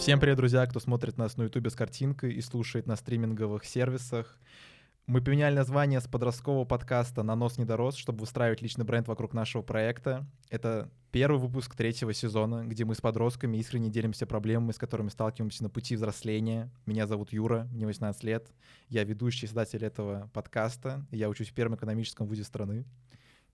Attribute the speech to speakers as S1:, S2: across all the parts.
S1: Всем привет, друзья, кто смотрит нас на ютубе с картинкой и слушает на стриминговых сервисах. Мы поменяли название с подросткового подкаста «На нос не дорос», чтобы выстраивать личный бренд вокруг нашего проекта. Это первый выпуск третьего сезона, где мы с подростками искренне делимся проблемами, с которыми сталкиваемся на пути взросления. Меня зовут Юра, мне 18 лет. Я ведущий создатель этого подкаста. Я учусь в первом экономическом вузе страны.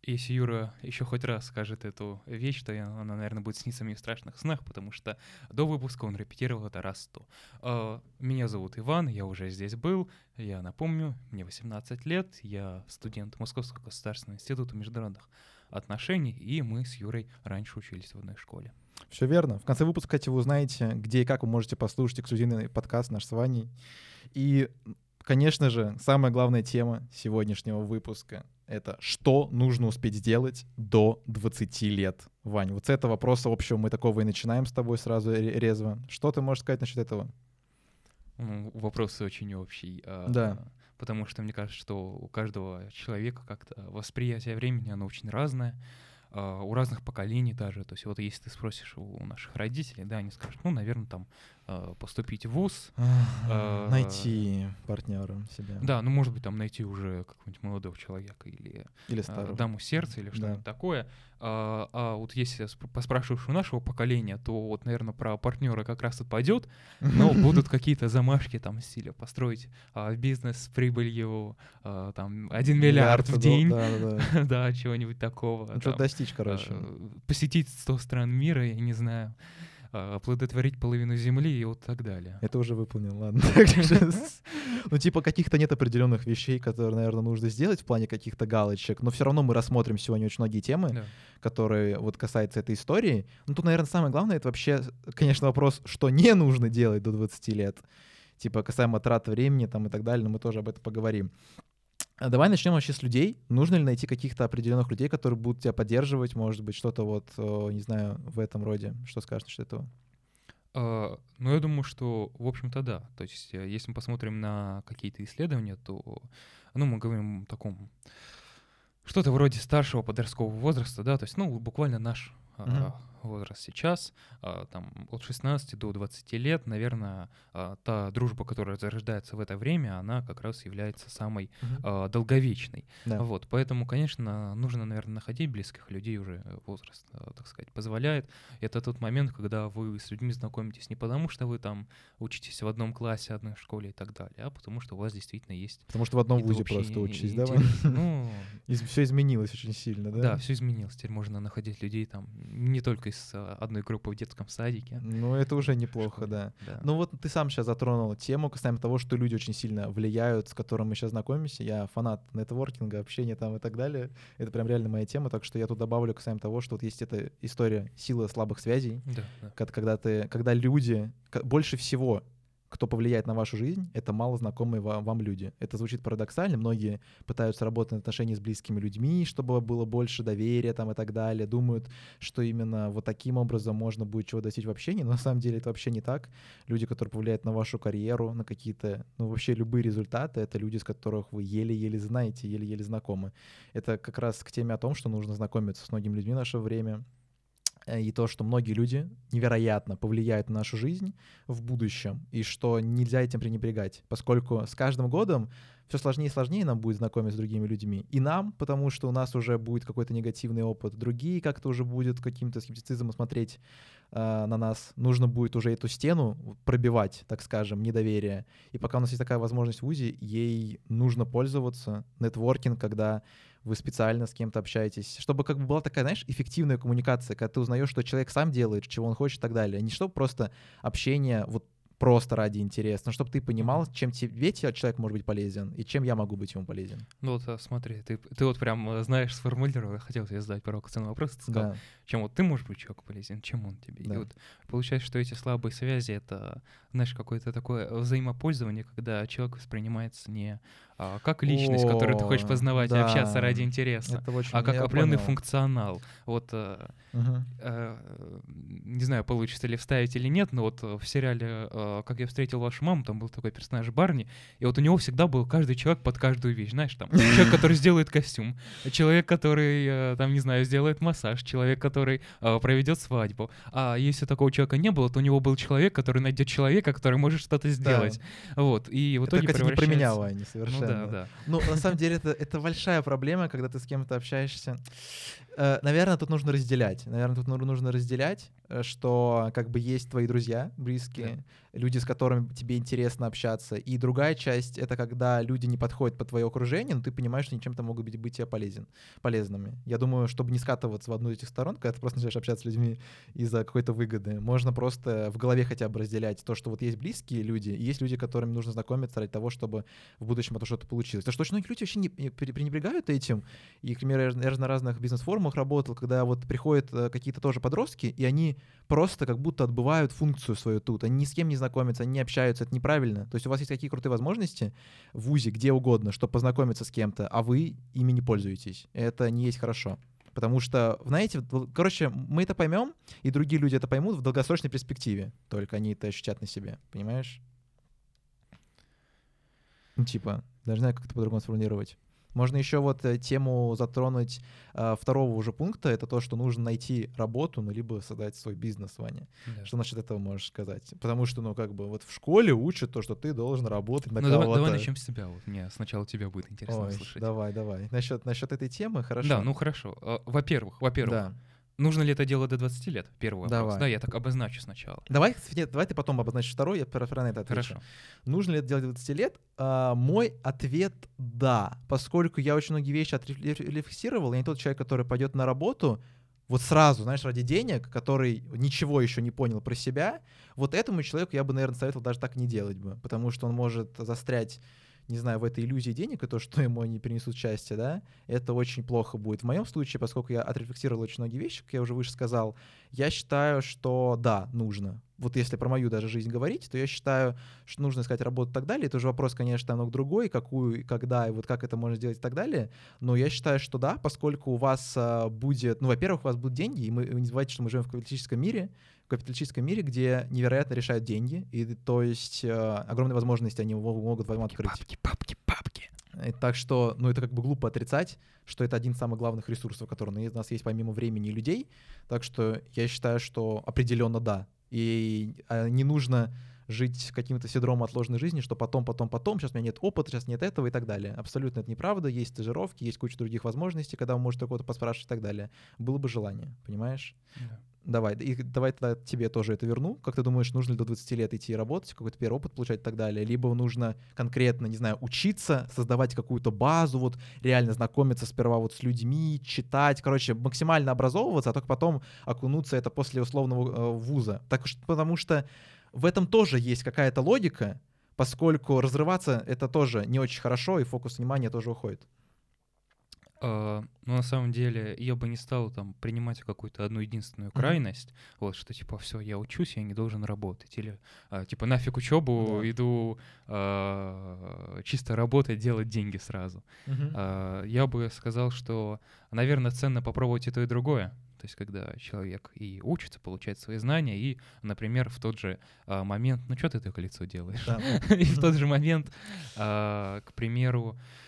S2: Если Юра еще хоть раз скажет эту вещь, то она, наверное, будет сниться мне в страшных снах, потому что до выпуска он репетировал это раз сто. А, меня зовут Иван, я уже здесь был. Я напомню, мне 18 лет, я студент Московского государственного института международных отношений, и мы с Юрой раньше учились в одной школе.
S1: Все верно. В конце выпуска, кстати, вы узнаете, где и как вы можете послушать эксклюзивный подкаст наш с Ваней. И, конечно же, самая главная тема сегодняшнего выпуска это что нужно успеть сделать до 20 лет, Вань? Вот с этого вопроса общего мы такого и начинаем с тобой сразу резво. Что ты можешь сказать насчет этого?
S2: Ну, вопрос очень общий.
S1: А, да.
S2: Потому что мне кажется, что у каждого человека как-то восприятие времени, оно очень разное. А, у разных поколений даже. То есть вот если ты спросишь у наших родителей, да, они скажут, ну, наверное, там поступить в ВУЗ.
S1: А, найти партнера себе.
S2: Да, ну, может быть, там найти уже какого-нибудь молодого человека или,
S1: или старого.
S2: даму сердца или что-нибудь да. такое. А, а вот если поспрашиваешь у нашего поколения, то вот, наверное, про партнера как раз отпадет, но будут какие-то замашки там стиля построить а, бизнес с прибылью а, там 1 миллиард, в день. Да, да, да. да чего-нибудь такого.
S1: Ну, что достичь, короче.
S2: Посетить 100 стран мира, я не знаю. А, оплодотворить половину Земли и вот так далее.
S1: Это уже выполнил, ладно. Ну, типа, каких-то нет определенных вещей, которые, наверное, нужно сделать в плане каких-то галочек, но все равно мы рассмотрим сегодня очень многие темы, которые вот касаются этой истории. Ну, тут, наверное, самое главное, это вообще, конечно, вопрос, что не нужно делать до 20 лет. Типа, касаемо трат времени там и так далее, но мы тоже об этом поговорим. А давай начнем вообще с людей. Нужно ли найти каких-то определенных людей, которые будут тебя поддерживать, может быть, что-то вот, не знаю, в этом роде? Что скажешь насчет этого?
S2: Uh, ну, я думаю, что, в общем-то, да. То есть, э, если мы посмотрим на какие-то исследования, то, ну, мы говорим о таком, что-то вроде старшего подросткового возраста, да, то есть, ну, буквально наш uh-huh возраст сейчас, а, там, от 16 до 20 лет, наверное, а, та дружба, которая зарождается в это время, она как раз является самой угу. долговечной. Да. Вот, поэтому, конечно, нужно, наверное, находить близких людей уже возраст, так сказать, позволяет. Это тот момент, когда вы с людьми знакомитесь не потому, что вы там учитесь в одном классе, одной школе и так далее, а потому что у вас действительно есть...
S1: Потому что в одном вузе просто учитесь, да? Ну, все изменилось очень сильно, да?
S2: Да, все изменилось. Теперь можно находить людей там не только из из э, одной группы в детском садике.
S1: Ну, это уже неплохо, да. да. Ну, вот ты сам сейчас затронул тему касаемо того, что люди очень сильно влияют, с которым мы сейчас знакомимся. Я фанат нетворкинга, общения там и так далее. Это прям реально моя тема, так что я тут добавлю касаемо того, что вот есть эта история силы слабых связей, да, да. когда ты, когда люди больше всего кто повлияет на вашу жизнь, это мало знакомые вам, вам люди. Это звучит парадоксально. Многие пытаются работать на отношении с близкими людьми, чтобы было больше доверия там и так далее. Думают, что именно вот таким образом можно будет чего достичь в общении. Но на самом деле это вообще не так. Люди, которые повлияют на вашу карьеру, на какие-то, ну вообще любые результаты, это люди, с которых вы еле-еле знаете, еле-еле знакомы. Это как раз к теме о том, что нужно знакомиться с многими людьми в наше время, и то, что многие люди невероятно повлияют на нашу жизнь в будущем, и что нельзя этим пренебрегать, поскольку с каждым годом все сложнее и сложнее нам будет знакомиться с другими людьми. И нам, потому что у нас уже будет какой-то негативный опыт, другие как-то уже будут каким-то скептицизмом смотреть э, на нас. Нужно будет уже эту стену пробивать, так скажем, недоверие. И пока у нас есть такая возможность в УЗИ, ей нужно пользоваться. Нетворкинг, когда вы специально с кем-то общаетесь, чтобы как бы была такая, знаешь, эффективная коммуникация, когда ты узнаешь, что человек сам делает, чего он хочет и так далее. Не чтобы просто общение вот просто ради интереса, но чтобы ты понимал, чем тебе человек может быть полезен и чем я могу быть ему полезен.
S2: Ну вот а, смотри, ты, ты вот прям э, знаешь, сформулировал, хотел тебе задать провокационный вопрос, ты сказал, да. чем вот ты можешь быть человеку полезен, чем он тебе. Да. И вот получается, что эти слабые связи — это, знаешь, какое-то такое взаимопользование, когда человек воспринимается не а, как личность, О, которую ты хочешь познавать да. и общаться ради интереса,
S1: очень,
S2: а как определенный
S1: понял.
S2: функционал. Вот, э, угу. э, не знаю, получится ли вставить или нет, но вот в сериале э, «Как я встретил вашу маму» там был такой персонаж Барни, и вот у него всегда был каждый человек под каждую вещь, знаешь, там человек, который сделает костюм, человек, который, э, там, не знаю, сделает массаж, человек, который э, проведет свадьбу. А если такого человека не было, то у него был человек, который найдет человека, который может что-то сделать. Да. Вот, и в итоге
S1: это,
S2: кстати,
S1: не про меня, Ваня, совершенно. Ну,
S2: да, да.
S1: Ну, на самом деле, это, это большая проблема, когда ты с кем-то общаешься. Э, наверное, тут нужно разделять. Наверное, тут нужно разделять, э, что как бы есть твои друзья близкие, да. люди, с которыми тебе интересно общаться. И другая часть — это когда люди не подходят под твое окружение, но ты понимаешь, что они чем-то могут быть, быть тебе полезен, полезными. Я думаю, чтобы не скатываться в одну из этих сторон, когда ты просто начинаешь общаться с людьми из-за какой-то выгоды, можно просто в голове хотя бы разделять то, что вот есть близкие люди, и есть люди, которыми нужно знакомиться ради того, чтобы в будущем это что-то получилось. Потому что очень многие люди вообще не пренебрегают этим. И, к примеру, я на бизнес-форумах работал, когда вот приходят э, какие-то тоже подростки, и они просто как будто отбывают функцию свою тут. Они ни с кем не знакомятся, они не общаются. Это неправильно. То есть у вас есть какие крутые возможности в ВУЗе, где угодно, чтобы познакомиться с кем-то, а вы ими не пользуетесь. Это не есть хорошо. Потому что, знаете, короче, мы это поймем, и другие люди это поймут в долгосрочной перспективе. Только они это ощутят на себе. Понимаешь? Ну, типа, не знаю, как это по-другому сформулировать. Можно еще вот э, тему затронуть э, второго уже пункта, это то, что нужно найти работу, ну, либо создать свой бизнес, Ваня. Да. Что насчет этого можешь сказать? Потому что, ну, как бы вот в школе учат то, что ты должен работать на
S2: ну,
S1: кого-то.
S2: Давай, давай начнем с тебя. Вот мне сначала тебя будет интересно Ой, услышать.
S1: Давай, давай. Насчет, насчет этой темы, хорошо?
S2: Да, ну хорошо. Э, во-первых, во-первых, да. Нужно ли это делать до 20 лет? Первый вопрос. Давай. Да, я так обозначу сначала.
S1: Давай, нет, давай ты потом обозначишь второй, я про, на это отвечу.
S2: Хорошо.
S1: Нужно ли это делать до 20 лет? А, мой ответ — да. Поскольку я очень многие вещи отрефлексировал, я не тот человек, который пойдет на работу вот сразу, знаешь, ради денег, который ничего еще не понял про себя, вот этому человеку я бы, наверное, советовал даже так не делать бы, потому что он может застрять не знаю, в этой иллюзии денег и то, что ему они принесут счастье, да, это очень плохо будет. В моем случае, поскольку я отрефлексировал очень многие вещи, как я уже выше сказал, я считаю, что да, нужно. Вот если про мою даже жизнь говорить, то я считаю, что нужно искать работу и так далее. Это уже вопрос, конечно, много другой, какую, когда и вот как это можно сделать и так далее. Но я считаю, что да, поскольку у вас а, будет, ну, во-первых, у вас будут деньги, и мы, не забывайте, что мы живем в капиталистическом мире, капиталистическом мире, где невероятно решают деньги, и то есть э, огромные возможности они могут вам открыть.
S2: Папки, папки, папки.
S1: И так что, ну, это как бы глупо отрицать, что это один из самых главных ресурсов, который у нас есть помимо времени и людей. Так что я считаю, что определенно да. И а, не нужно жить каким-то синдромом отложенной жизни, что потом, потом, потом, сейчас у меня нет опыта, сейчас нет этого и так далее. Абсолютно это неправда. Есть стажировки, есть куча других возможностей, когда вы можете кого-то поспрашивать и так далее. Было бы желание, понимаешь? Да. Давай, и давай тогда тебе тоже это верну. Как ты думаешь, нужно ли до 20 лет идти работать, какой-то первый опыт получать и так далее? Либо нужно конкретно, не знаю, учиться, создавать какую-то базу, вот реально знакомиться сперва вот с людьми, читать, короче, максимально образовываться, а только потом окунуться это после условного э, вуза. Так что, потому что в этом тоже есть какая-то логика, поскольку разрываться это тоже не очень хорошо, и фокус внимания тоже уходит.
S2: Uh, ну, на самом деле, я бы не стал там принимать какую-то одну единственную крайность, mm-hmm. вот, что типа, все, я учусь, я не должен работать. Или uh, типа, нафиг учебу, yeah. иду uh, чисто работать, делать деньги сразу. Mm-hmm. Я бы сказал, что, наверное, ценно попробовать и то, и другое. То есть, когда человек и учится, получает свои знания, и, например, в тот же момент, ну, что ты такое лицо делаешь? и в тот же момент, к примеру, а,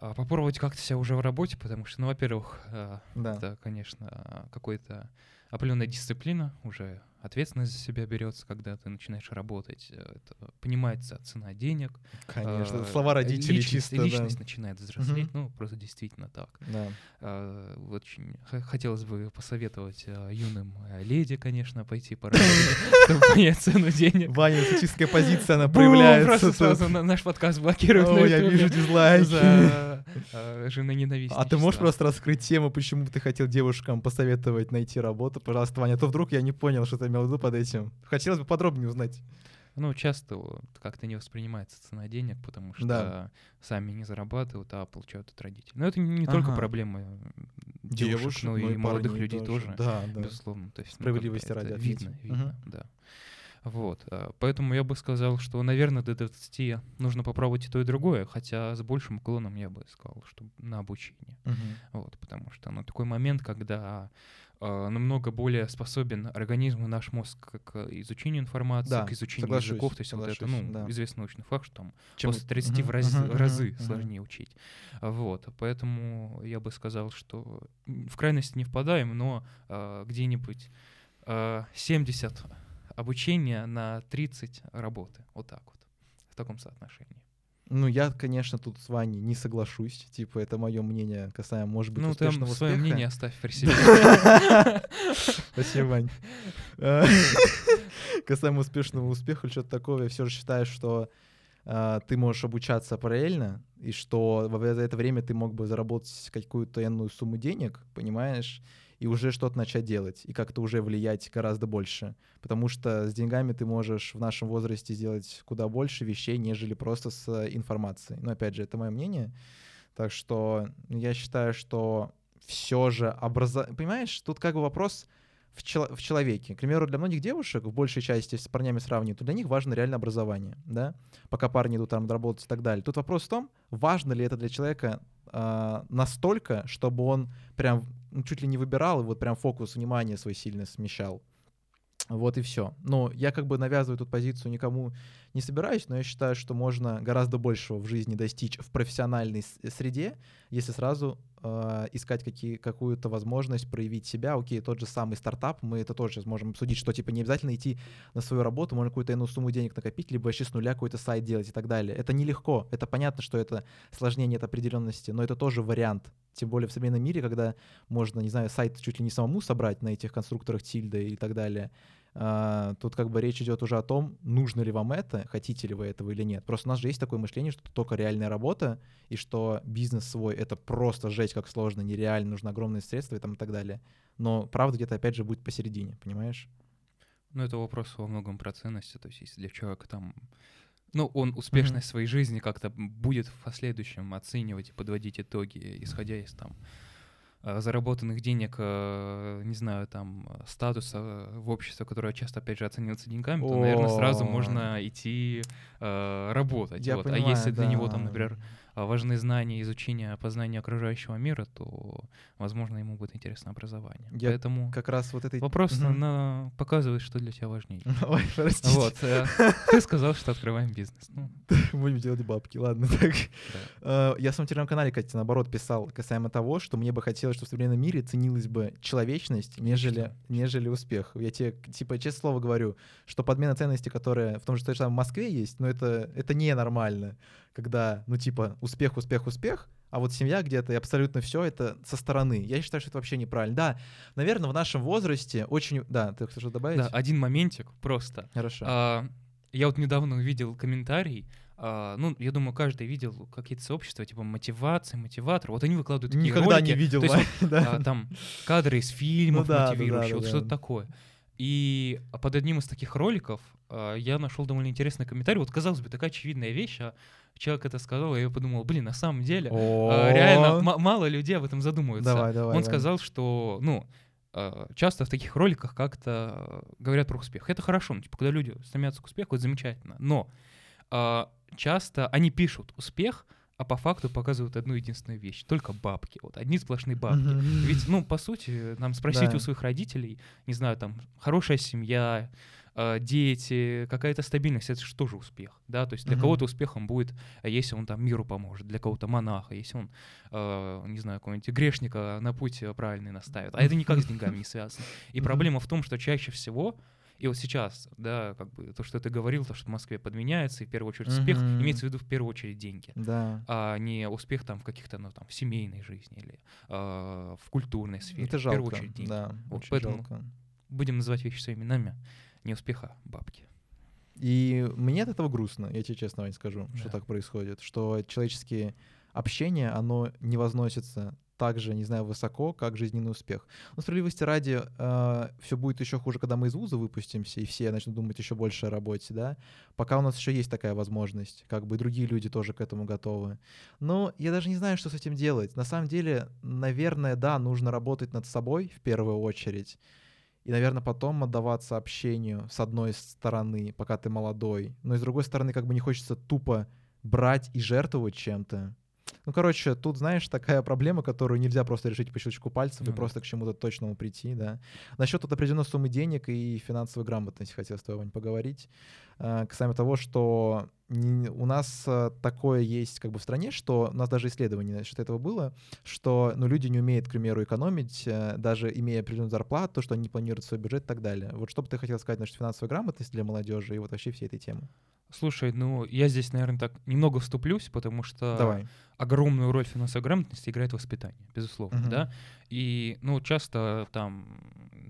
S2: попробовать как-то себя уже в работе, потому что, ну, во-первых, а, да. это, конечно, какой-то определенная дисциплина, уже ответственность за себя берется, когда ты начинаешь работать, э, это понимается цена денег.
S1: Конечно, э, слова родителей
S2: личность,
S1: чисто.
S2: Личность
S1: да.
S2: начинает взрослеть, угу. ну, просто действительно так.
S1: Да.
S2: Э, очень хотелось бы посоветовать э, юным э, леди, конечно, пойти поработать, чтобы понять цену денег.
S1: Ваня, сексистская позиция, она проявляется.
S2: Просто сразу наш подкаст блокируют
S1: О, я вижу дизлайки.
S2: За жены ненавистничества.
S1: А ты можешь просто раскрыть тему, почему ты хотел девушкам посоветовать найти работу? Пожалуйста, Ваня, а то вдруг я не понял, что ты имел в виду под этим. Хотелось бы подробнее узнать.
S2: Ну, часто как-то не воспринимается цена денег, потому что да. сами не зарабатывают, а получают от родителей. Но это не ага. только проблема девушек, девушек но и молодых людей тоже, тоже
S1: да,
S2: да. безусловно. То есть,
S1: Справедливости
S2: ну,
S1: ради
S2: видно, видно, угу. да. Вот, э, поэтому я бы сказал, что, наверное, до 20 нужно попробовать и то, и другое, хотя с большим уклоном я бы сказал, что на обучение.
S1: Мгм.
S2: Вот, потому что, ну, такой момент, когда э, намного более способен организм и наш мозг к изучению информации,
S1: Да,
S2: к изучению
S1: соглашусь,
S2: языков, то есть вот это, ну,
S1: да.
S2: известный научный факт, что там
S1: Чем-
S2: после 30 в
S1: Мгм,
S2: раз-
S1: мгм,
S2: разы
S1: мгм,
S2: сложнее учить. А, Вот, поэтому я бы сказал, что в крайности не впадаем, но а, где-нибудь а, 70 обучения на 30 работы. Вот так вот, в таком соотношении.
S1: Ну, я, конечно, тут с Ваней не соглашусь. Типа, это мое мнение касаемо, может быть,
S2: ну, ты
S1: успешного
S2: свое
S1: успеха.
S2: мнение оставь при себе.
S1: Спасибо, Вань. Касаемо успешного успеха или что-то такого, я все же считаю, что а, ты можешь обучаться параллельно, и что за это время ты мог бы заработать какую-то энную сумму денег, понимаешь, и уже что-то начать делать, и как-то уже влиять гораздо больше. Потому что с деньгами ты можешь в нашем возрасте сделать куда больше вещей, нежели просто с э, информацией. Но опять же, это мое мнение. Так что я считаю, что все же образование... Понимаешь, тут как бы вопрос в, чело- в человеке. К примеру, для многих девушек, в большей части, если с парнями сравнивать, то для них важно реально образование, да, пока парни идут там работать и так далее. Тут вопрос в том, важно ли это для человека а, настолько, чтобы он прям чуть ли не выбирал и вот прям фокус внимания свой сильно смещал. Вот и все. Но я как бы навязываю тут позицию никому не собираюсь, но я считаю, что можно гораздо большего в жизни достичь в профессиональной с- среде, если сразу э, искать какие, какую-то возможность проявить себя. Окей, тот же самый стартап, мы это тоже сможем обсудить, что типа не обязательно идти на свою работу, можно какую-то иную сумму денег накопить, либо вообще с нуля какой-то сайт делать и так далее. Это нелегко, это понятно, что это сложнее, нет определенности, но это тоже вариант. Тем более в современном мире, когда можно, не знаю, сайт чуть ли не самому собрать на этих конструкторах Тильда и так далее. А, тут как бы речь идет уже о том, нужно ли вам это, хотите ли вы этого или нет. Просто у нас же есть такое мышление, что это только реальная работа, и что бизнес свой — это просто жесть как сложно, нереально, нужно огромные средства и, там, и так далее. Но правда где-то опять же будет посередине, понимаешь?
S2: Ну, это вопрос во многом про ценности. То есть, если для человека там... Ну, он успешность своей жизни как-то будет в последующем оценивать и подводить итоги, исходя из там заработанных денег, э, не знаю, там, э, статуса э, в обществе, которое часто, опять же, оценивается деньгами, то, наверное, сразу можно идти э, работать.
S1: Я
S2: вот. а
S1: понимаю,
S2: если для него там,
S1: да.
S2: например, а, важны знания, изучение, познание окружающего мира, то, возможно, ему будет интересно образование.
S1: Я
S2: Поэтому
S1: Как раз вот этой...
S2: вопрос
S1: Мгм.
S2: на- показывает, что для тебя важнее.
S1: Ой, простите.
S2: Вот. э, Ты сказал, что открываем бизнес. Ну,
S1: Будем делать бабки, ладно, так. Э, Я в своем телеграм-канале, кстати, наоборот писал касаемо того, что мне бы хотелось, чтобы в современном мире ценилась бы человечность, нежели, нежели успех. Я тебе, типа, честное слово говорю, что подмена ценностей, которая в том же же самой Москве есть, но это, это ненормально, когда, ну, типа, успех, успех, успех, а вот семья где-то и абсолютно все это со стороны. Я считаю, что это вообще неправильно. Да, наверное, в нашем возрасте очень... Да, ты хочешь добавить?
S2: Да, один моментик просто.
S1: Хорошо.
S2: А, Я вот недавно увидел комментарий, а, ну, я думаю, каждый видел какие-то сообщества, типа мотивация, мотиватор. Вот они выкладывают такие
S1: Никогда
S2: ролики.
S1: не видел,
S2: То есть
S1: да.
S2: а, там кадры из фильмов
S1: Ну да, да,
S2: мотивирующих,
S1: да,
S2: вот
S1: да,
S2: что-то
S1: да.
S2: такое. И под одним из таких роликов а, я нашел довольно интересный комментарий. Вот, казалось бы, такая очевидная вещь, а человек это сказал, и я подумал, блин, на самом деле, а, реально мало людей об этом задумываются.
S1: Давай, давай.
S2: Он
S1: Вань.
S2: сказал, что, ну, а, часто в таких роликах как-то говорят про успех. Это хорошо, ну, типа, когда люди стремятся к успеху, это замечательно. Но часто они пишут успех, а по факту показывают одну единственную вещь. Только бабки. Вот одни сплошные бабки. Ведь, ну, по сути, нам спросить
S1: Да.
S2: у своих родителей, не знаю, там, хорошая семья, а, дети, какая-то стабильность, это же тоже успех, да, то есть для кого-то успехом будет, если он там миру поможет, для кого-то монаха, если он, а, не знаю, какого-нибудь грешника на путь э, правильный наставит, а это никак с деньгами не связано. И проблема в том, что чаще всего, и вот сейчас, да, как бы то, что ты говорил, то, что в Москве подменяется, и в первую очередь успех,
S1: Мгм.
S2: имеется в виду в первую очередь деньги
S1: Да.
S2: а не успех там в каких-то, ну, там, в семейной жизни или а, в культурной сфере.
S1: Это
S2: в первую
S1: жалко.
S2: очередь деньги.
S1: Да,
S2: Вот поэтому-
S1: жалко.
S2: Будем называть вещи своими именами. Не успеха, а бабки.
S1: И мне от этого грустно, я тебе честно, Вань, скажу, что
S2: Да.
S1: так происходит, что человеческие общение, оно не возносится так же, не знаю, высоко, как жизненный успех. Но справедливости ради, все будет еще хуже, когда мы из вуза выпустимся, и все начнут думать еще больше о работе, да. Пока у нас еще есть такая возможность, как бы другие люди тоже к этому готовы. Но я даже не знаю, что с этим делать. На самом деле, наверное, да, нужно работать над собой в первую очередь. И, наверное, потом отдаваться общению с одной стороны, пока ты молодой, но и с другой стороны, как бы не хочется тупо брать и жертвовать чем-то. Ну, короче, тут, знаешь, такая проблема, которую нельзя просто решить по щелчку пальцев ну, и да. просто к чему-то точному прийти, да. Насчет тут определенной суммы денег и финансовой грамотности хотел с тобой, Вань, поговорить. Э, касаемо того, что у нас э, такое есть как бы в стране, что у нас даже исследование насчет этого было, что ну, люди не умеют, к примеру, экономить, э, даже имея определенную зарплату, что они не планируют свой бюджет и так далее. Вот что бы ты хотел сказать насчет финансовой грамотности для молодежи и вот вообще всей этой темы?
S2: Слушай, ну я здесь, наверное, так немного вступлюсь, потому что
S1: Давай.
S2: Огромную роль финансовой грамотности играет воспитание, безусловно, uh-huh. да. И, ну, часто там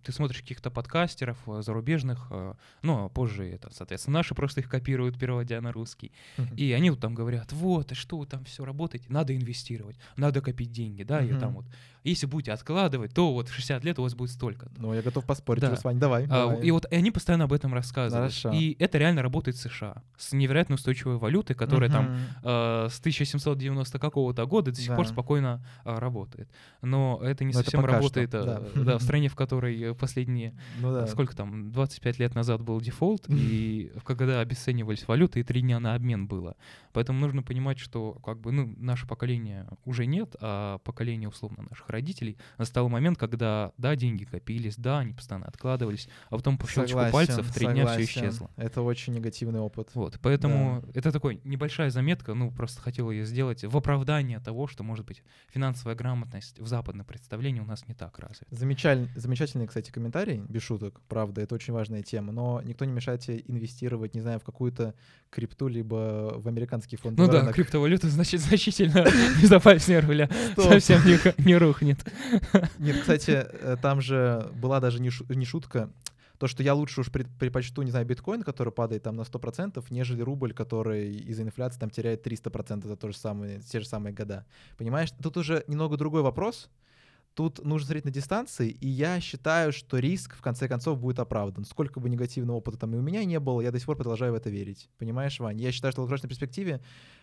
S2: ты смотришь каких-то подкастеров э, зарубежных, э, ну, а позже это, соответственно, наши просто их копируют, переводя на русский. Uh-huh. И они вот там говорят, вот, а что вы там все работаете? Надо инвестировать, надо копить деньги, да, uh-huh. и там вот. Если будете откладывать, то вот в 60 лет у вас будет столько.
S1: Ну, я готов поспорить да. с вами, давай. А, давай.
S2: И вот и они постоянно об этом рассказывают. Хорошо. И это реально работает в США с невероятно устойчивой валютой, которая uh-huh. там э, с 1790 какого-то года до сих да. пор спокойно э, работает. Но это не Но совсем это работает что, да. Да, в стране, в которой последние, ну, да. сколько там, 25 лет назад был дефолт, и когда обесценивались валюты, и три дня на обмен было. Поэтому нужно понимать, что как бы, ну, наше поколение уже нет, а поколение, условно, наших родителей, настал момент, когда, да, деньги копились, да, они постоянно откладывались, а потом по щелчку согласен, пальцев три дня все исчезло.
S1: Это очень негативный опыт.
S2: Вот, поэтому да. это такой небольшая заметка, ну, просто хотел ее сделать в оправдание того, что, может быть, финансовая грамотность в западном представлении у нас не так развита.
S1: Замечательный, замечательный, кстати, комментарий, без шуток, правда, это очень важная тема, но никто не мешает тебе инвестировать, не знаю, в какую-то крипту, либо в американский фонд.
S2: Ну да, криптовалюта, значит, значительно безопаснее руля. Совсем не рухнет.
S1: Нет, кстати, э, там же была даже не шутка, то, что я лучше уж предпочту, не знаю, биткоин, который падает там на 100%, нежели рубль, который из-за инфляции там теряет 300% за то же самое, те же самые года. Понимаешь, тут уже немного другой вопрос, Тут нужно смотреть на дистанции, и я считаю, что риск в конце концов будет оправдан. Сколько бы негативного опыта там и у меня не было, я до сих пор продолжаю в это верить. Понимаешь, Вань? Я считаю, что в долгосрочной перспективе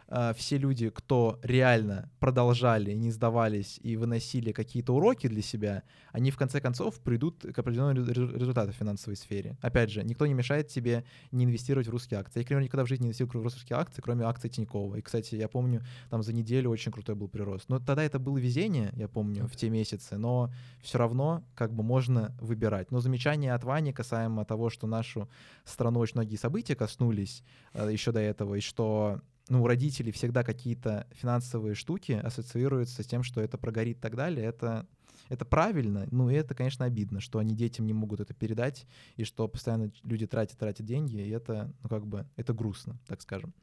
S1: э, все люди, кто реально продолжали, не сдавались и выносили какие-то уроки для себя, они в конце концов придут к определенному результату в финансовой сфере. Опять же, никто не мешает тебе не инвестировать в русские акции. Я, например, никогда в жизни не инвестировал в русские акции, кроме акций Тинькова. И, кстати, я помню, там за неделю очень крутой был прирост. Но тогда это было везение, я помню, в те месяцы, но все равно как бы можно выбирать. Но замечание от Вани касаемо того, что нашу страну очень многие события коснулись э, еще до этого, и что ну, у родителей всегда какие-то финансовые штуки ассоциируются с тем, что это прогорит и так далее, это, это правильно, ну и это, конечно, обидно, что они детям не могут это передать, и что постоянно люди тратят, тратят деньги, и это, ну, как бы, это грустно, так скажем.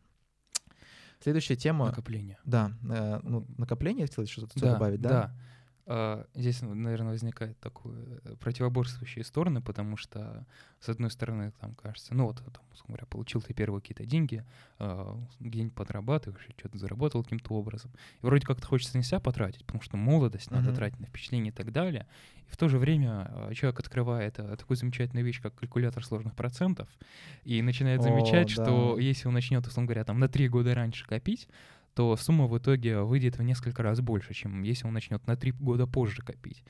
S1: Следующая тема...
S2: Накопление.
S1: Да, э, ну, накопление, хотел что-то да, добавить, да?
S2: Да, здесь, наверное, возникает такое э, противоборствующие стороны, потому что, с одной стороны, там кажется, ну вот, там, говоря, получил ты первые какие-то деньги, а, где-нибудь подрабатываешь, что-то заработал каким-то образом. И вроде как-то хочется на себя потратить, потому что молодость, надо mm-hmm. тратить на впечатление и так далее. И в то же время а, человек открывает такую замечательную вещь, как калькулятор сложных процентов, и начинает замечать, О, да. что если он начнет, условно говоря, там на три года раньше копить, то сумма в итоге выйдет в несколько раз больше, чем если он начнет на три года позже копить.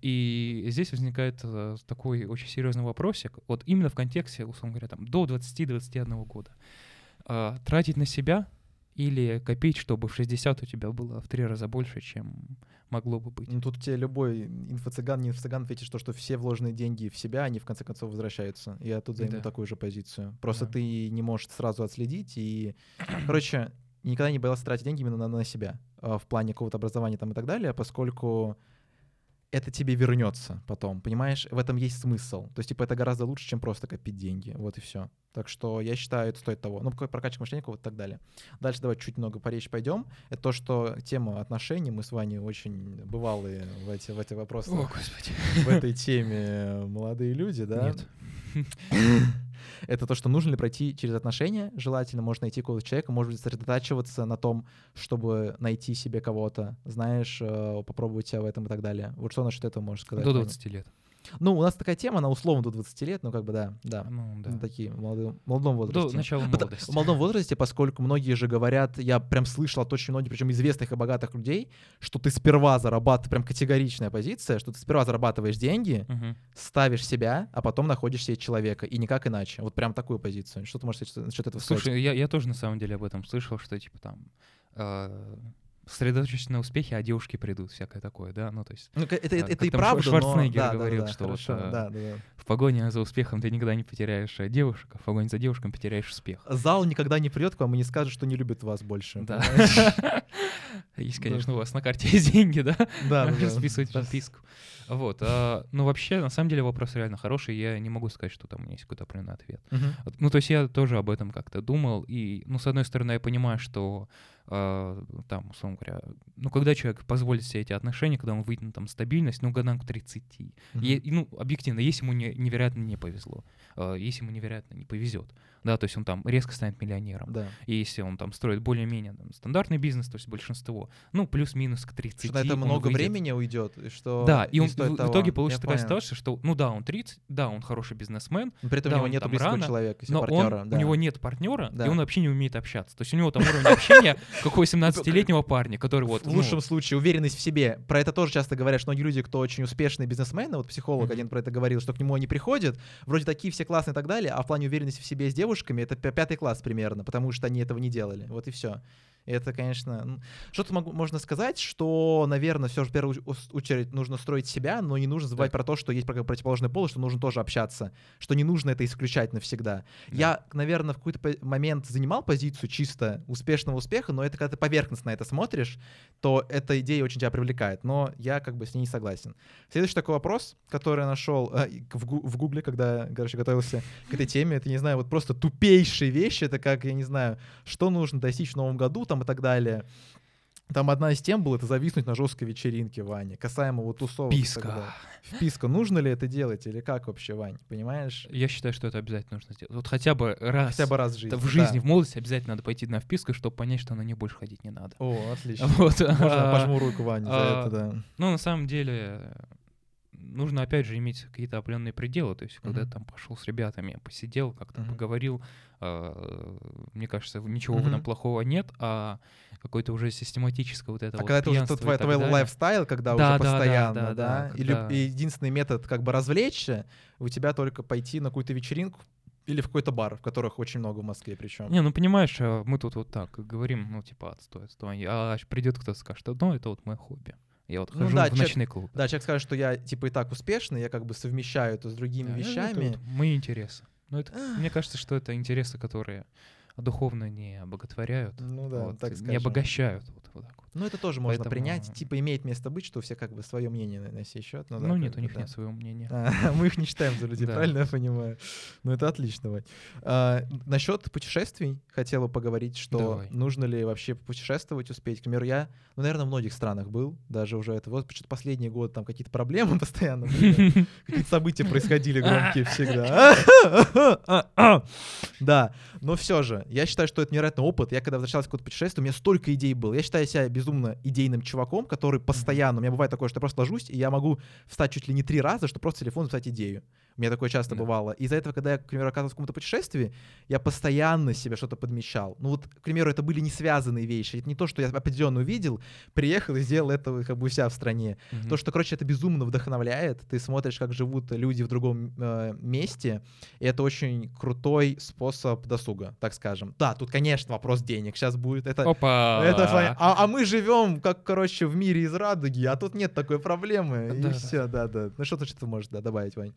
S2: И здесь возникает э, такой очень серьезный вопросик, вот именно в контексте, условно говоря, там, до 20-21 года. А, тратить на себя или копить, чтобы в 60 у тебя было в три раза больше, чем могло бы быть.
S1: Ну, тут тебе любой инфо-цыган, не инфо-цыган ответит, что, что все вложенные деньги в себя, они в конце концов возвращаются. Я тут займу да. такую же позицию. Просто да. ты не можешь сразу отследить. И, короче, и никогда не боялся тратить деньги именно на, на себя э, в плане какого-то образования там и так далее, поскольку это тебе вернется потом, понимаешь? В этом есть смысл. То есть, типа, это гораздо лучше, чем просто копить деньги. Вот и все. Так что я считаю, это стоит того. Ну, прокачка мышления вот так далее. Дальше давай чуть много по речи пойдем. Это то, что тема отношений, мы с вами очень бывалые в эти, в эти вопросы.
S2: О, Господи.
S1: В этой теме молодые люди, да?
S2: Нет.
S1: это то, что нужно ли пройти через отношения. Желательно можно найти какого-то человека, может быть, сосредотачиваться на том, чтобы найти себе кого-то, знаешь, э, попробовать себя в этом и так далее. Вот что насчет этого можешь сказать?
S2: До 20 лет.
S1: Ну, у нас такая тема, она условно до 20 лет, ну, как бы, да, да.
S2: Ну, да.
S1: Такие, в молодом, молодом возрасте.
S2: До начала молодости.
S1: В молодом возрасте, поскольку многие же говорят, я прям слышал от очень многих, причем известных и богатых людей, что ты сперва зарабатываешь, прям категоричная позиция, что ты сперва зарабатываешь деньги,
S2: Мгм.
S1: ставишь себя, а потом находишь себе человека, и никак иначе. Вот прям такую позицию. Что ты можешь насчет этого сказать?
S2: Слушай, я, я тоже на самом деле об этом слышал, что типа там э, сосредоточься на успехе, а девушки придут, всякое такое, да, ну то есть
S1: Ну, ка- это,
S2: а,
S1: это,
S2: как
S1: и правда,
S2: Шварценеггер
S1: но... Да, да,
S2: говорил,
S1: да,
S2: что вот,
S1: хорошо,
S2: а,
S1: да, да, да.
S2: в погоне за успехом ты никогда не потеряешь э, девушек, а в погоне за девушком потеряешь успех.
S1: Зал никогда не придет к вам и не скажет, что не любит вас больше.
S2: Да. Есть, конечно, у вас на карте есть деньги, да?
S1: Да, да, да.
S2: Расписывать подписку. Вот. а, Ну, вообще, на самом деле вопрос реально хороший. Я не могу сказать, что там у меня есть какой-то определенный ответ. Ну, то есть я тоже об этом как-то думал. И, ну, с одной стороны, я понимаю, что а, там, условно говоря, ну, когда человек позволит себе эти отношения, когда он выйдет на там стабильность, ну, годам к 30.
S1: Мгм.
S2: И, и, ну, объективно, если ему не- невероятно не повезло, а, если ему невероятно не повезет, да, то есть он там резко станет миллионером,
S1: Да.
S2: и если он там строит более-менее стандартный бизнес, то есть большинство, ну, плюс-минус к 30.
S1: Что на это много
S2: выйдет.
S1: времени уйдет, и что
S2: Да, и он в,
S1: стоит
S2: в
S1: того.
S2: итоге получится
S1: Я
S2: такая
S1: понял.
S2: ситуация, что, ну да, он 30, да, он хороший бизнесмен,
S1: Но При этом
S2: да,
S1: у него нет близкого
S2: рано,
S1: человека,
S2: но
S1: партнера.
S2: он,
S1: да.
S2: у него нет партнера,
S1: Да.
S2: и он вообще не умеет общаться. То есть у него там уровень общения, как у 18-летнего парня, который вот...
S1: в
S2: ну,
S1: лучшем случае уверенность в себе. Про это тоже часто говорят, что многие люди, кто очень успешные бизнесмены, вот психолог один про это говорил, что к нему они приходят, вроде такие все классные и так далее, а в плане уверенности в себе с девушками это пя- пятый класс примерно, потому что они этого не делали. Вот и все. Это, конечно, что-то могу, можно сказать, что, наверное, все же в первую очередь нужно строить себя, но не нужно забывать
S2: Так.
S1: про то, что есть про- противоположный пол, и что нужно тоже общаться, что не нужно это исключать навсегда.
S2: Да.
S1: Я, наверное, в какой-то момент занимал позицию чисто успешного успеха, но это когда ты поверхностно это смотришь, то эта идея очень тебя привлекает, но я как бы с ней не согласен. Следующий такой вопрос, который я нашел э, и в, гу- в гугле, когда, короче, готовился к этой теме, это, не знаю, вот просто тупейшие вещи, это как, я не знаю, что нужно достичь в новом году там и так далее. Там одна из тем была, это зависнуть на жесткой вечеринке, Ваня, касаемо вот тусовок. и так
S2: Писка.
S1: далее. Вписка, нужно ли это делать или как вообще, Вань, понимаешь?
S2: Я считаю, что это обязательно нужно сделать. Вот хотя бы раз,
S1: Хотя бы раз в жизни.
S2: в жизни,
S1: да.
S2: в молодости обязательно надо пойти на вписку, чтобы понять, что на нее больше ходить не надо.
S1: О, отлично.
S2: Вот.
S1: Можно
S2: а,
S1: пожму руку Ване за
S2: а,
S1: это, да.
S2: Ну, на самом деле, нужно, опять же, иметь какие-то определенные пределы. То есть, когда ты там пошел с ребятами, посидел, как-то поговорил, мне кажется, ничего в
S1: Мгм.
S2: этом плохого нет, а какое-то уже систематическое вот это
S1: А
S2: вот
S1: когда это уже
S2: и
S1: твой, твой лайфстайл, когда
S2: Да,
S1: уже
S2: да, да,
S1: постоянно,
S2: да,
S1: да,
S2: да,
S1: и, люб-
S2: когда-
S1: и единственный метод как бы развлечься, у тебя только пойти на какую-то вечеринку или в какой-то бар, в которых очень много в Москве причем.
S2: Не, ну понимаешь, э, мы тут вот так говорим, ну типа отстой, отстой, а придет кто-то скажет, ну это вот мое хобби. Я вот
S1: Ну
S2: хожу
S1: да,
S2: в
S1: человек-
S2: ночной клуб.
S1: Да, человек скажет, что я типа и так успешный, я как бы совмещаю это с другими
S2: Да, это
S1: вещами.
S2: вот мои интересы. Ну, это, мне кажется, что это интересы, которые духовно не обоготворяют,
S1: Ну да,
S2: вот,
S1: так
S2: не
S1: скажем.
S2: обогащают. Вот, вот так вот.
S1: Ну это тоже можно
S2: Поэтому-
S1: принять, типа имеет место быть, что у всех как бы свое мнение на, на сей счет. Ну,
S2: Ну,
S1: да,
S2: нет, у них
S1: да.
S2: нет своего мнения.
S1: А, мы их не считаем за людей,
S2: Да.
S1: правильно я понимаю? Ну, это отлично, Вань. А, насчет путешествий хотела поговорить, что
S2: Давай.
S1: нужно ли вообще путешествовать, успеть. К примеру, я, ну, наверное, в многих странах был, даже уже это. Вот почему-то последние годы там какие-то проблемы постоянно были. Какие-то события происходили громкие всегда. Да, но все же, я считаю, что это невероятный опыт. Я когда возвращался в какое-то путешествие, у меня столько идей было. Я считаю себя безумно идейным чуваком, который постоянно... У меня бывает такое, что я просто ложусь, и я могу встать чуть ли не три раза, чтобы просто телефон записать идею. У меня такое часто
S2: Да.
S1: бывало. Из-за этого, когда я, к примеру, оказывался в каком-то путешествии, я постоянно себе что-то подмечал. Ну вот, к примеру, это были не связанные вещи. Это не то, что я определенно увидел, приехал и сделал это как бы у себя в стране.
S2: Мгм.
S1: То, что, короче, это безумно вдохновляет. Ты смотришь, как живут люди в другом э, месте, и это очень крутой способ досуга, так скажем. Да, тут, конечно, вопрос денег сейчас будет. Это,
S2: Опа!
S1: это а, а мы живем, как, короче, в мире из радуги, а тут нет такой проблемы. И
S2: Да, да.
S1: все, да, да. Ну что ты что можешь да, добавить, Вань?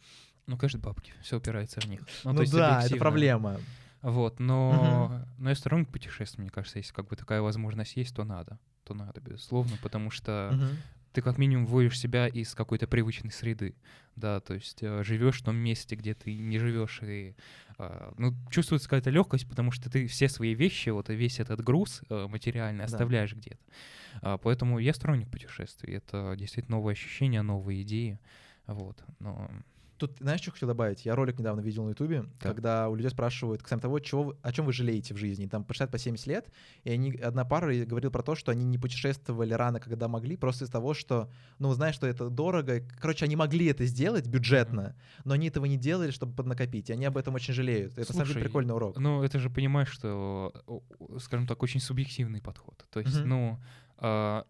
S2: Ну, конечно, бабки. Все упирается в них.
S1: Ну,
S2: то есть
S1: да, это
S2: объективно.
S1: проблема.
S2: Вот, но, но я сторонник путешествий, мне кажется, если как бы такая возможность есть, то надо. То надо, безусловно, потому что
S1: Мгм.
S2: ты как минимум выводишь себя из какой-то привычной среды, да, то есть живешь в том месте, где ты не живешь, и а, ну, чувствуется какая-то легкость, потому что ты все свои вещи, вот весь этот груз э, материальный
S1: Да.
S2: оставляешь где-то. А, Поэтому я сторонник путешествий, это действительно новые ощущения, новые идеи, вот, но
S1: Тут, знаешь, что хотел добавить? Я ролик недавно видел на Ютубе, когда у людей спрашивают, кстати, того, чего, о чем вы жалеете в жизни. Там почитают по 70 лет, и они, одна пара говорила про то, что они не путешествовали рано, когда могли, просто из того, что, ну, знаешь, что это дорого. Короче, они могли это сделать бюджетно, но они этого не делали, чтобы поднакопить, и они об этом очень жалеют. Это, на самом деле,
S2: Слушай,
S1: прикольный урок.
S2: Ну, это же понимаешь, что, скажем так, очень субъективный подход. То есть,
S1: Мгм.
S2: ну, а,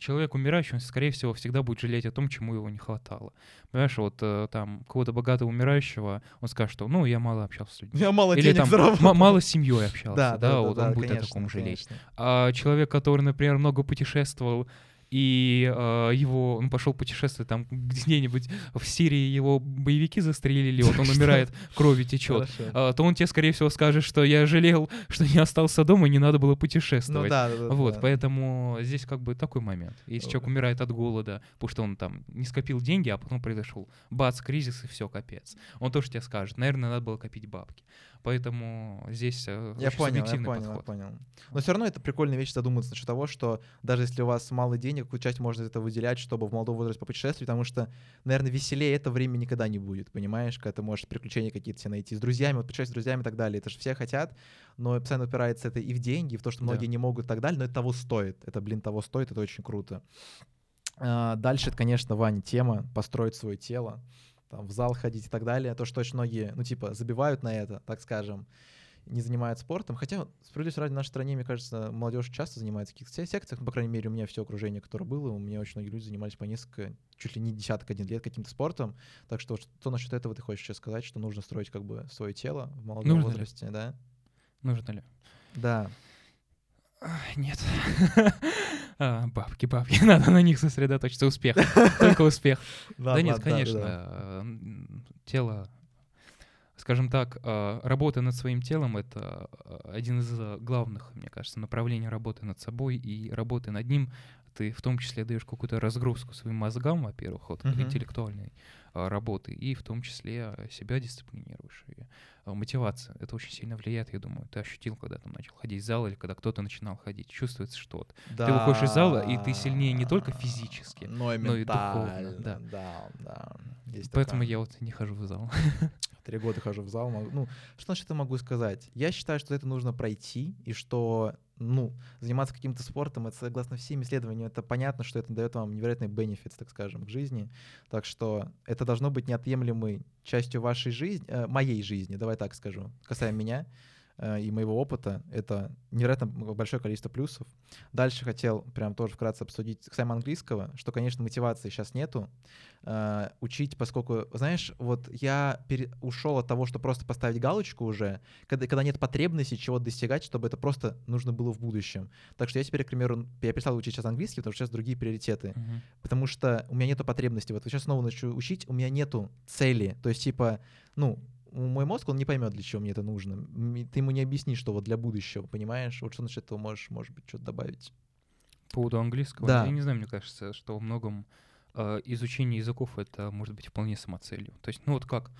S2: человек умирающий, он, скорее всего, всегда будет жалеть о том, чему его не хватало. Понимаешь, вот э, там кого-то богатого умирающего, он скажет, что, ну, я мало общался с людьми.
S1: Я мало
S2: Или
S1: денег
S2: там
S1: заработал.
S2: ма- мало с семьей общался,
S1: Да,
S2: да,
S1: да, да,
S2: вот
S1: да,
S2: он будет о
S1: конечно,
S2: таком жалеть.
S1: конечно.
S2: А человек, который, например, много путешествовал, и э, его, он пошел путешествовать там где-нибудь в Сирии, его боевики застрелили, вот он умирает, крови течет,
S1: Хорошо.
S2: а, то он тебе, скорее всего, скажет, что я жалел, что не остался дома, и не надо было
S1: Ну
S2: путешествовать.
S1: да, да,
S2: Вот,
S1: да.
S2: поэтому здесь как бы такой момент. Если
S1: Ой.
S2: человек умирает от голода, потому что он там не скопил деньги, а потом произошел бац, кризис, и все, капец. Он тоже тебе скажет, наверное, надо было копить бабки. Поэтому здесь э,
S1: Я понял, я понял, я
S2: подход.
S1: понял. Но все равно это прикольная вещь задуматься насчет того, что даже если у вас мало денег, какую часть можно этого выделять, чтобы в молодом возрасте попутешествовать, потому что, наверное, веселее это время никогда не будет, понимаешь, когда ты можешь приключения какие-то себе найти с друзьями, вот путешествовать с друзьями и так далее. Это же все хотят, но постоянно упирается это и в деньги, и в то, что
S2: Да.
S1: многие не могут и так далее, но это того стоит. Это, блин, того стоит, это очень круто. А, Дальше, это, конечно, Ваня, тема построить свое тело, там, в зал ходить и так далее. То, что очень многие, ну, типа, забивают на это, так скажем, не занимаются спортом. Хотя, справедливости ради, в нашей стране, мне кажется, молодежь часто занимается в каких-то се- секциях. Ну, по крайней мере, у меня все окружение, которое было, у меня очень многие люди занимались по несколько, чуть ли не десяток один лет каким-то спортом. Так что что насчет этого ты хочешь сейчас сказать, что нужно строить как бы свое тело в молодом
S2: Нужно ли?
S1: возрасте, да?
S2: Нужно ли?
S1: Да.
S2: Нет. А, Бабки, бабки. Надо на них сосредоточиться. Успех. Только успех. Да нет, конечно. м, Тело, скажем так, э, работа над своим телом — это э, один из главных, мне кажется, направлений работы над собой и работы над ним. Ты в том числе даешь какую-то разгрузку своим мозгам, во-первых,
S1: Мгм.
S2: интеллектуальной работы, и в том числе себя дисциплинируешь. И мотивация, это очень сильно влияет, я думаю. Ты ощутил, когда там начал ходить в зал или когда кто-то начинал ходить, чувствуется что-то. Ты выходишь из зала, и ты сильнее не только физически,
S1: но и
S2: но и духовно, да.
S1: да, да. Есть
S2: Поэтому
S1: такое.
S2: я вот не хожу в зал.
S1: Три года хожу в зал. могу- Ну, что значит это могу сказать? Я считаю, что это нужно пройти, и что, ну, заниматься каким-то спортом, это согласно всем исследованиям, это понятно, что это дает вам невероятный бенефит, так скажем, к жизни. Так что это должно быть неотъемлемой частью вашей жизни, э, моей жизни, давай так скажу, касаемо меня и моего опыта. Это невероятно большое количество плюсов. Дальше хотел прям тоже вкратце обсудить касаемо английского, что, конечно, мотивации сейчас нету э, учить, поскольку, знаешь, вот я пере- ушел от того, что просто поставить галочку уже, когда, когда нет потребности чего-то достигать, чтобы это просто нужно было в будущем. Так что я теперь, к примеру, я перестал учить сейчас английский, потому что сейчас другие приоритеты.
S2: Мгм.
S1: Потому что у меня нету потребности. Вот сейчас снова начну учить, у меня нету цели. То есть, типа, ну, мой мозг, он не поймет, для чего мне это нужно. Ты ему не объяснишь, что вот для будущего, понимаешь? Вот что насчет этого можешь, может быть, что-то добавить?
S2: По поводу английского,
S1: Да.
S2: я не знаю, мне кажется, что во многом э, изучение языков это может быть вполне самоцелью. То есть, ну вот как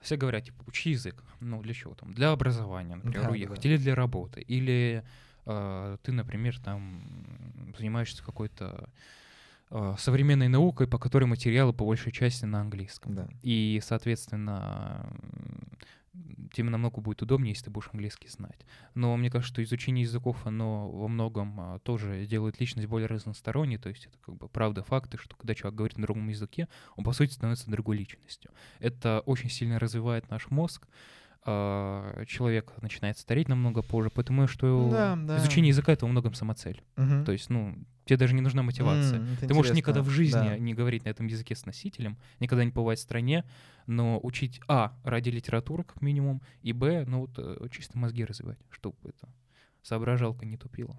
S2: все говорят, типа, учи язык. Ну, для чего там? Для образования, например,
S1: Да,
S2: уехать.
S1: да.
S2: Или для работы. Или э, ты, например, там занимаешься какой-то современной наукой, по которой материалы по большей части на английском.
S1: Да.
S2: И, соответственно, тебе намного будет удобнее, если ты будешь английский знать. Но мне кажется, что изучение языков, оно во многом а, тоже делает личность более разносторонней. То есть это как бы правда факты, что когда человек говорит на другом языке, он по сути становится другой личностью. Это очень сильно развивает наш мозг. А, Человек начинает стареть намного позже, поэтому что
S1: Да, да.
S2: изучение языка это во многом самоцель.
S1: Мгм.
S2: То есть, ну, тебе даже не нужна мотивация.
S1: Это
S2: Ты можешь никогда в
S1: интересно.
S2: жизни
S1: Да.
S2: не говорить на этом языке с носителем, никогда не побывать в стране, но учить А ради литературы, как минимум, и Б, ну вот э, чисто мозги развивать, чтобы это соображалка не тупила.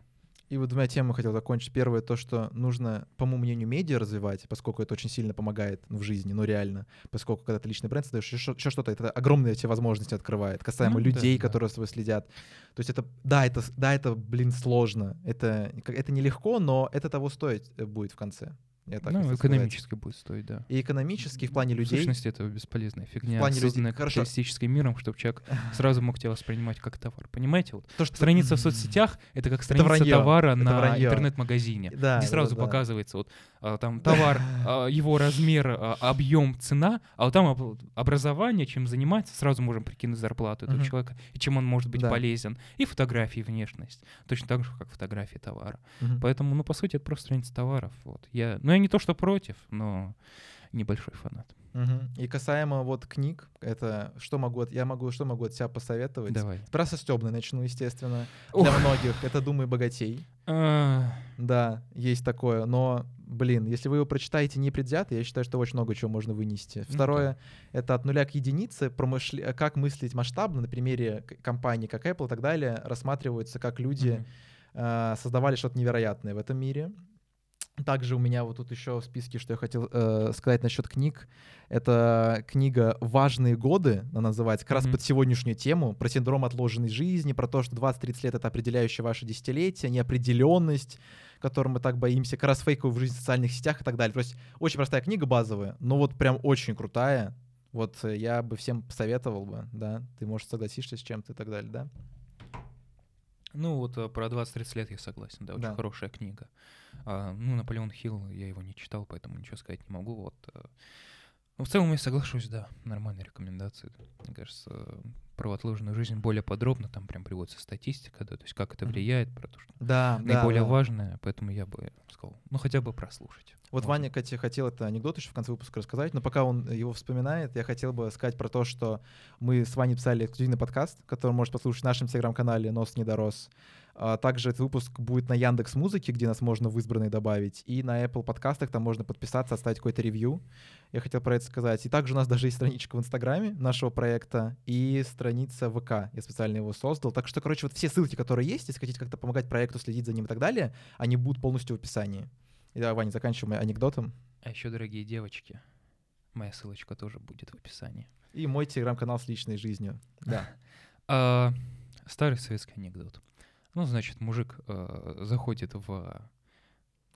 S1: И вот двумя темами хотел закончить. Первое, то, что нужно, по моему мнению, медиа развивать, поскольку это очень сильно помогает ну, в жизни, ну реально. Поскольку когда ты личный бренд создаешь, еще, еще что-то, это огромные эти возможности открывает, касаемо
S2: Ну да,
S1: людей,
S2: да.
S1: которые с тобой следят. То есть это, да, это, да, это, блин, сложно. Это, это нелегко, но это того стоить э, будет в конце. Я так
S2: ну, экономически
S1: сказать.
S2: будет стоить, да.
S1: И экономически в плане
S2: В
S1: людей.
S2: сущности, это бесполезная фигня,
S1: В плане людей-
S2: созданная
S1: хорошо.
S2: капиталистическим миром, чтобы человек сразу мог тебя воспринимать как товар. Понимаете? Вот
S1: То, что
S2: страница в соцсетях — это как страница
S1: вранье,
S2: товара
S1: это
S2: на интернет-магазине,
S1: Да,
S2: где
S1: да,
S2: сразу
S1: да.
S2: показывается вот а, там товар, а, его размер, а, объем, цена, а вот там об- образование, чем занимается, сразу можем прикинуть зарплату этого человека и чем он может быть
S1: Да.
S2: полезен. И фотографии, внешность. Точно так же, как фотографии товара. Поэтому, ну, по сути, это просто страница товаров. Вот. Я, ну, я не то, что против, но небольшой фанат.
S1: Мгм. И касаемо вот книг, это что могу, от- я могу, что могу от себя посоветовать?
S2: Давай.
S1: Про со Стёбной начну, естественно.
S2: Ух.
S1: Для многих это «Думай богатей».
S2: А,
S1: Да, есть такое, но, блин, если вы его прочитаете непредвзято, я считаю, что очень много чего можно вынести.
S2: Ну
S1: Второе — это от нуля к единице, промышле- как мыслить масштабно, на примере к- компаний, как Apple и так далее, рассматриваются, как люди э, создавали что-то невероятное в этом мире. Также у меня вот тут еще в списке, что я хотел э, сказать насчет книг. Это книга «Важные годы», она называется, как раз
S2: Мгм.
S1: под сегодняшнюю тему, про синдром отложенной жизни, про то, что 20-30 лет — это определяющее ваше десятилетие, неопределенность, которой мы так боимся, как раз фейковую в жизни в социальных сетях и так далее. То есть очень простая книга базовая, но вот прям очень крутая. Вот э, я бы всем посоветовал бы, да. Ты, может, согласишься с чем-то и так далее, да?
S2: Ну, вот э, про 20-30 лет я согласен, да, очень
S1: Да.
S2: хорошая книга. А, ну, Наполеон Хилл, я его не читал, поэтому ничего сказать не могу. Вот. э. Ну, в целом я соглашусь, да, нормальные рекомендации. Мне кажется, про отложенную жизнь более подробно, там прям приводится статистика, да, то есть как это влияет, про то, что
S1: Да,
S2: наиболее
S1: да.
S2: важное, поэтому я бы сказал, ну, хотя бы прослушать.
S1: Вот
S2: Можно.
S1: Ваня, кстати, хотел это анекдот еще в конце выпуска рассказать, но пока он его вспоминает, я хотел бы сказать про то, что мы с Ваней писали эксклюзивный подкаст, который можете послушать в нашем телеграм-канале «Нос не дорос». А Также этот выпуск будет на Яндекс Музыке, где нас можно в избранные добавить, и на Apple подкастах там можно подписаться, оставить какой-то ревью. Я хотел про это сказать. И также у нас даже есть страничка в Инстаграме нашего проекта и страница ВК. Я специально его создал. Так что, короче, вот все ссылки, которые есть, если хотите как-то помогать проекту, следить за ним и так далее, они будут полностью в описании. И да, Ваня, заканчиваем анекдотом.
S2: А еще, дорогие девочки, моя ссылочка тоже будет в описании.
S1: И мой телеграм-канал с личной жизнью. Да.
S2: А, старый советский анекдот. Ну, значит, мужик э, заходит в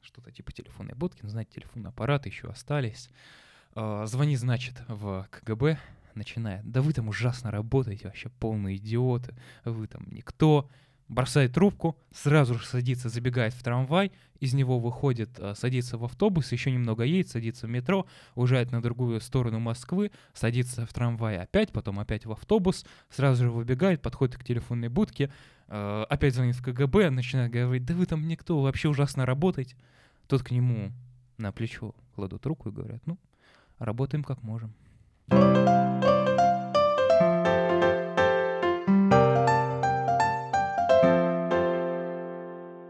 S2: что-то типа телефонной будки, ну, знаете, телефонный аппарат еще остались. Э, звонит, значит, в КГБ, начинает. Да вы там ужасно работаете, вообще полные идиоты, вы там никто. Бросает трубку, сразу же садится, забегает в трамвай, из него выходит, э, садится в автобус, еще немного едет, садится в метро, уезжает на другую сторону Москвы, садится в трамвай опять, потом опять в автобус, сразу же выбегает, подходит к телефонной будке, э, опять звонит в КГБ, начинает говорить, да вы там никто, вообще ужасно работаете. Тут к нему на плечо кладут руку и говорят, ну, работаем как можем.